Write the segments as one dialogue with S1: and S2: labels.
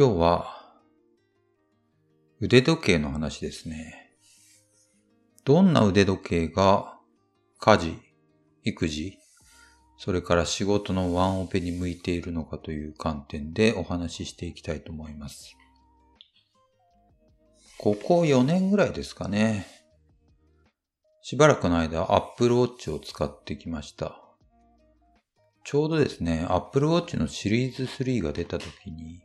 S1: 今日は腕時計の話ですね。どんな腕時計が家事、育児、それから仕事のワンオペに向いているのかという観点でお話ししていきたいと思います。ここ4年ぐらいですかね。しばらくの間 Apple Watch を使ってきました。ちょうどですね、Apple Watch のシリーズ3が出た時に、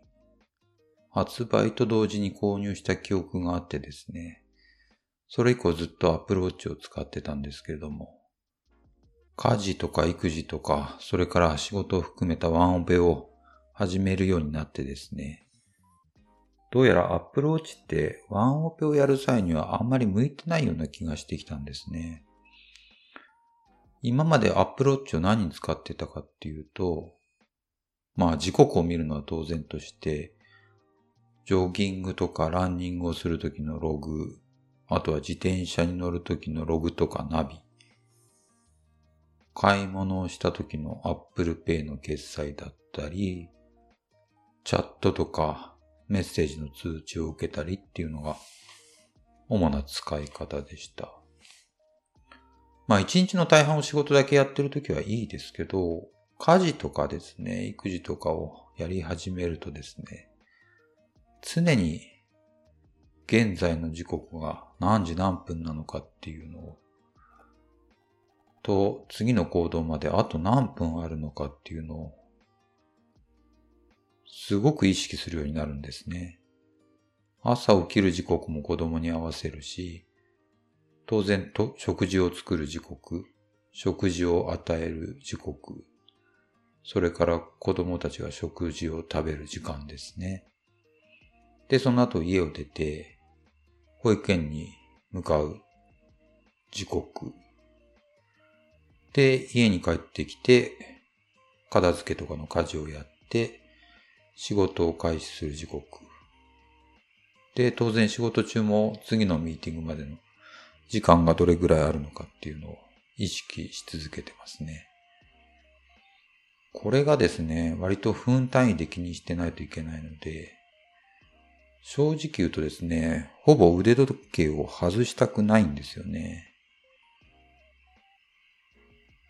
S1: 発売と同時に購入した記憶があってですね、それ以降ずっと Apple Watch を使ってたんですけれども、家事とか育児とか、それから仕事を含めたワンオペを始めるようになってですね、どうやら Apple Watch ってワンオペをやる際にはあんまり向いてないような気がしてきたんですね。今まで Apple Watch を何に使ってたかっていうと、まあ時刻を見るのは当然として、ジョギングとかランニングをするときのログ、あとは自転車に乗るときのログとかナビ、買い物をしたときの Apple Pay の決済だったり、チャットとかメッセージの通知を受けたりっていうのが主な使い方でした。まあ一日の大半を仕事だけやってるときはいいですけど、家事とかですね、育児とかをやり始めるとですね、常に現在の時刻が何時何分なのかっていうのを、と次の行動まであと何分あるのかっていうのを、すごく意識するようになるんですね。朝起きる時刻も子供に合わせるし、当然と食事を作る時刻、食事を与える時刻、それから子供たちが食事を食べる時間ですね。で、その後家を出て、保育園に向かう時刻。で、家に帰ってきて、片付けとかの家事をやって、仕事を開始する時刻。で、当然仕事中も次のミーティングまでの時間がどれぐらいあるのかっていうのを意識し続けてますね。これがですね、割と分単位で気にしてないといけないので、正直言うとですね、ほぼ腕時計を外したくないんですよね。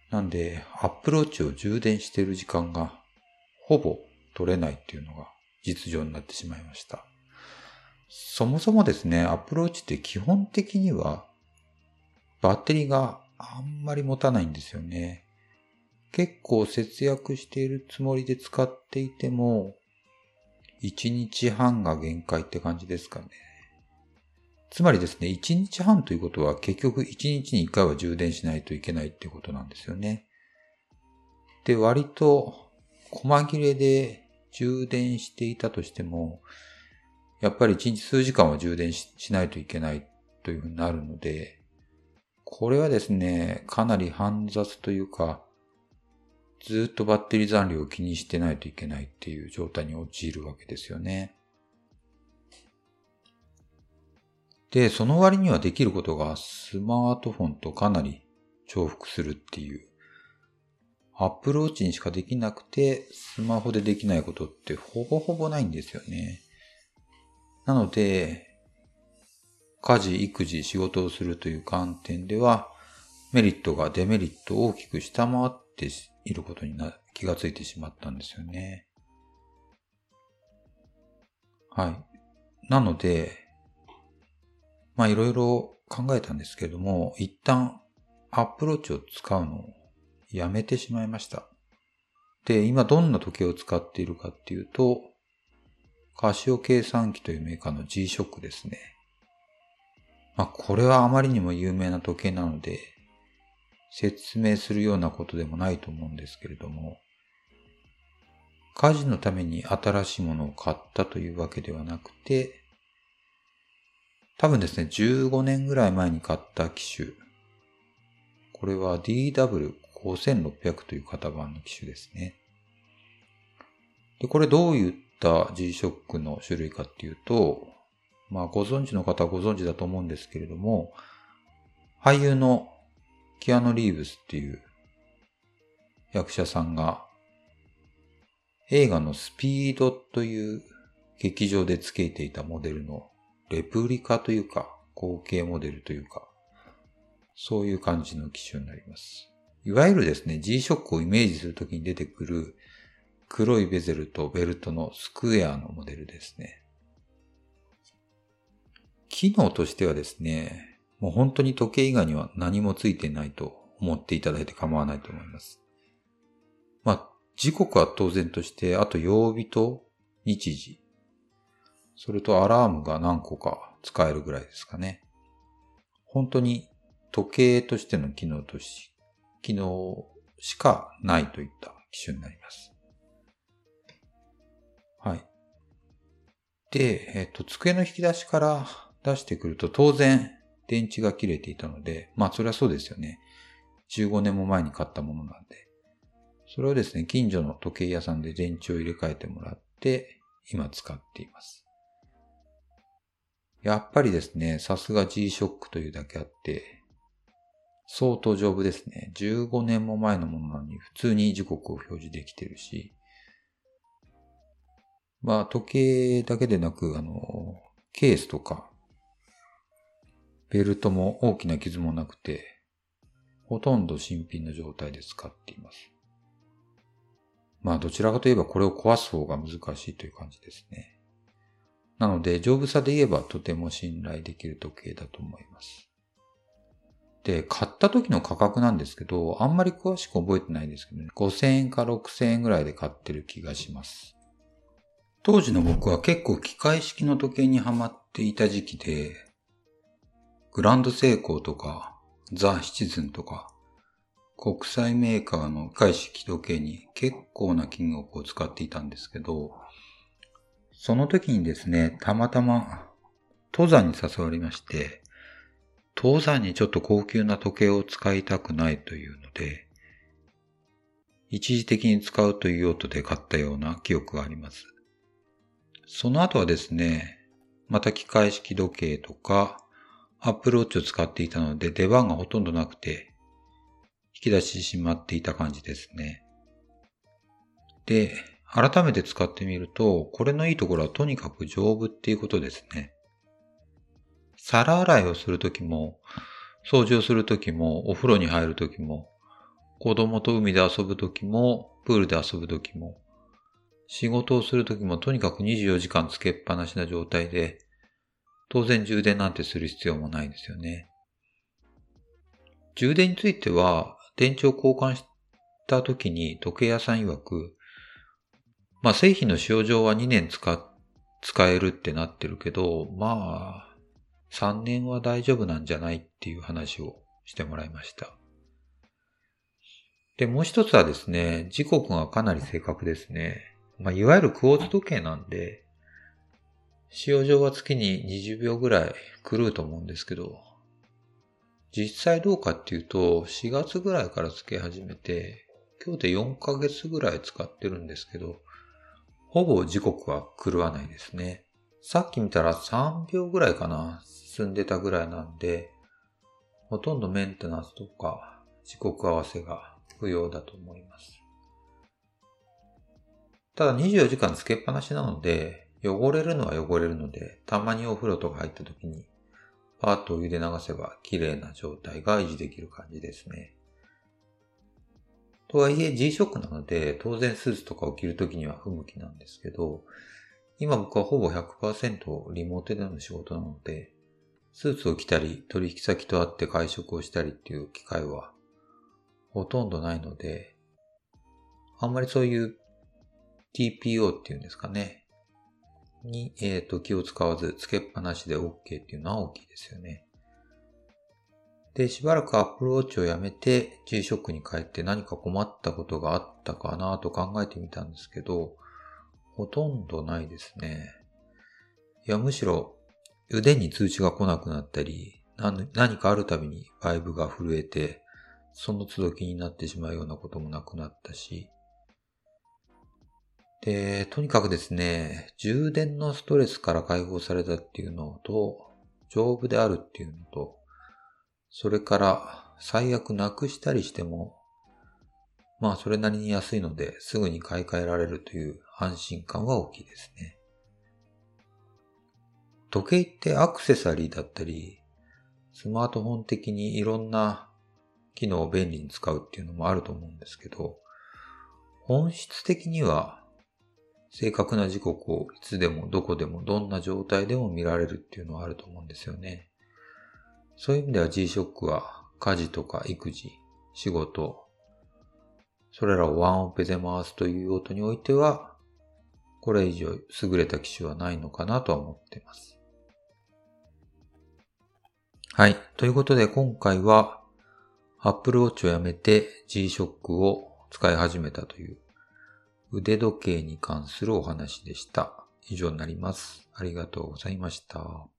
S1: なんで、アップローチを充電している時間がほぼ取れないっていうのが実情になってしまいました。そもそもですね、アップローチって基本的にはバッテリーがあんまり持たないんですよね。結構節約しているつもりで使っていても、1日半が限界って感じですかね。つまりですね、1日半ということは結局1日に1回は充電しないといけないってことなんですよね。で、割と細切れで充電していたとしても、やっぱり1日数時間は充電しないといけないというふうになるので、これはですね、かなり煩雑というか、ずっとバッテリー残量を気にしてないといけないっていう状態に陥るわけですよね。で、その割にはできることがスマートフォンとかなり重複するっていう。アップルウォッチにしかできなくて、スマホでできないことってほぼほぼないんですよね。なので、家事、育児、仕事をするという観点では、メリットがデメリットを大きく下回ってっていることにな気がついてしまったんですよね。はい。なので、まあいろいろ考えたんですけども、一旦アプローチを使うのをやめてしまいました。で、今どんな時計を使っているかっていうと、カシオ計算機というメーカーの G-SHOCK ですね。まあ、これはあまりにも有名な時計なので、説明するようなことでもないと思うんですけれども、家事のために新しいものを買ったというわけではなくて、多分ですね、15年ぐらい前に買った機種。これは DW5600 という型番の機種ですね。で、これどういった G-SHOCK の種類かっていうと、まあご存知の方はご存知だと思うんですけれども、俳優のキアノ・リーブスっていう役者さんが映画のスピードという劇場で付けていたモデルのレプリカというか、後継モデルというか、そういう感じの機種になります。いわゆるですね、G-SHOCK をイメージするときに出てくる黒いベゼルとベルトのスクエアのモデルですね。機能としてはですね、もう本当に時計以外には何もついてないと思っていただいて構わないと思います。まあ、時刻は当然として、あと曜日と日時、それとアラームが何個か使えるぐらいですかね。本当に時計としての機能とし、機能しかないといった機種になります。はい。で、えっ、と、机の引き出しから出してくると当然電池が切れていたので、まあそれはそうですよね。15年も前に買ったものなんで。それをですね、近所の時計屋さんで電池を入れ替えてもらって、今使っています。やっぱりですね、さすが G-SHOCK というだけあって、相当丈夫ですね。15年も前のものなのに普通に時刻を表示できてるし、まあ時計だけでなく、あの、ケースとか、ベルトも大きな傷もなくて、ほとんど新品の状態で使っています。まあどちらかといえばこれを壊す方が難しいという感じですね。なので丈夫さで言えばとても信頼できる時計だと思います。で、買った時の価格なんですけど、あんまり詳しく覚えてないんですけどね、5000円か6000円ぐらいで買ってる気がします。当時の僕は結構機械式の時計にはまっていた時期で、グランドセイコーとか、ザ・シチズンとか、国際メーカーの機械式時計に結構な金額を使っていたんですけど、その時にですね、たまたま登山に誘われまして、登山にちょっと高級な時計を使いたくないというので、一時的に使うという用途で買ったような記憶があります。その後はですね、また機械式時計とか、アップルウォッチを使っていたので出番がほとんどなくて、引き出してしまっていた感じですね。で、改めて使ってみると、これのいいところはとにかく丈夫っていうことですね。皿洗いをするときも、掃除をするときも、お風呂に入るときも、子供と海で遊ぶときも、プールで遊ぶときも、仕事をするときもとにかく24時間つけっぱなしな状態で、当然充電なんてする必要もないんですよね。充電については、電池を交換したときに時計屋さん曰く、まあ製品の使用上は2年使、使えるってなってるけど、まあ、3年は大丈夫なんじゃないっていう話をしてもらいました。で、もう一つはですね、時刻がかなり正確ですね。まあ、いわゆるクォーツ時計なんで、使用上は月に20秒ぐらい狂うと思うんですけど、実際どうかっていうと、4月ぐらいからつけ始めて、今日で4ヶ月ぐらい使ってるんですけど、ほぼ時刻は狂わないですね。さっき見たら3秒ぐらいかな。進んでたぐらいなんで、ほとんどメンテナンスとか時刻合わせが不要だと思います。ただ24時間つけっぱなしなので、汚れるのは汚れるので、たまにお風呂とか入った時に、パーッとお湯で流せば綺麗な状態が維持できる感じですね。とはいえ G-SHOCK なので、当然スーツとかを着るときには不向きなんですけど、今僕はほぼ100%リモートでの仕事なので、スーツを着たり、取引先と会って会食をしたりっていう機会はほとんどないので、あんまりそういう TPO っていうんですかね。に、えっ、ー、と、気を使わず、つけっぱなしで OK っていうのは大きいですよね。で、しばらくアップルウォッチをやめて G-SHOCK に帰って何か困ったことがあったかなと考えてみたんですけど、ほとんどないですね。いや、むしろ腕に通知が来なくなったり、何かあるたびにバイブが震えて、その都度気になってしまうようなこともなくなったし、で、とにかくですね、充電のストレスから解放されたっていうのと、丈夫であるっていうのと、それから最悪なくしたりしても、まあそれなりに安いのですぐに買い替えられるという安心感は大きいですね。時計ってアクセサリーだったり、スマートフォン的にいろんな機能を便利に使うっていうのもあると思うんですけど、本質的には正確な時刻をいつでもどこでもどんな状態でも見られるっていうのはあると思うんですよね。そういう意味では G-SHOCK は家事とか育児、仕事、それらをワンオペで回すという用途においては、これ以上優れた機種はないのかなとは思っています。はい。ということで今回は Apple Watch をやめて G-SHOCK を使い始めたという腕時計に関するお話でした。以上になります。ありがとうございました。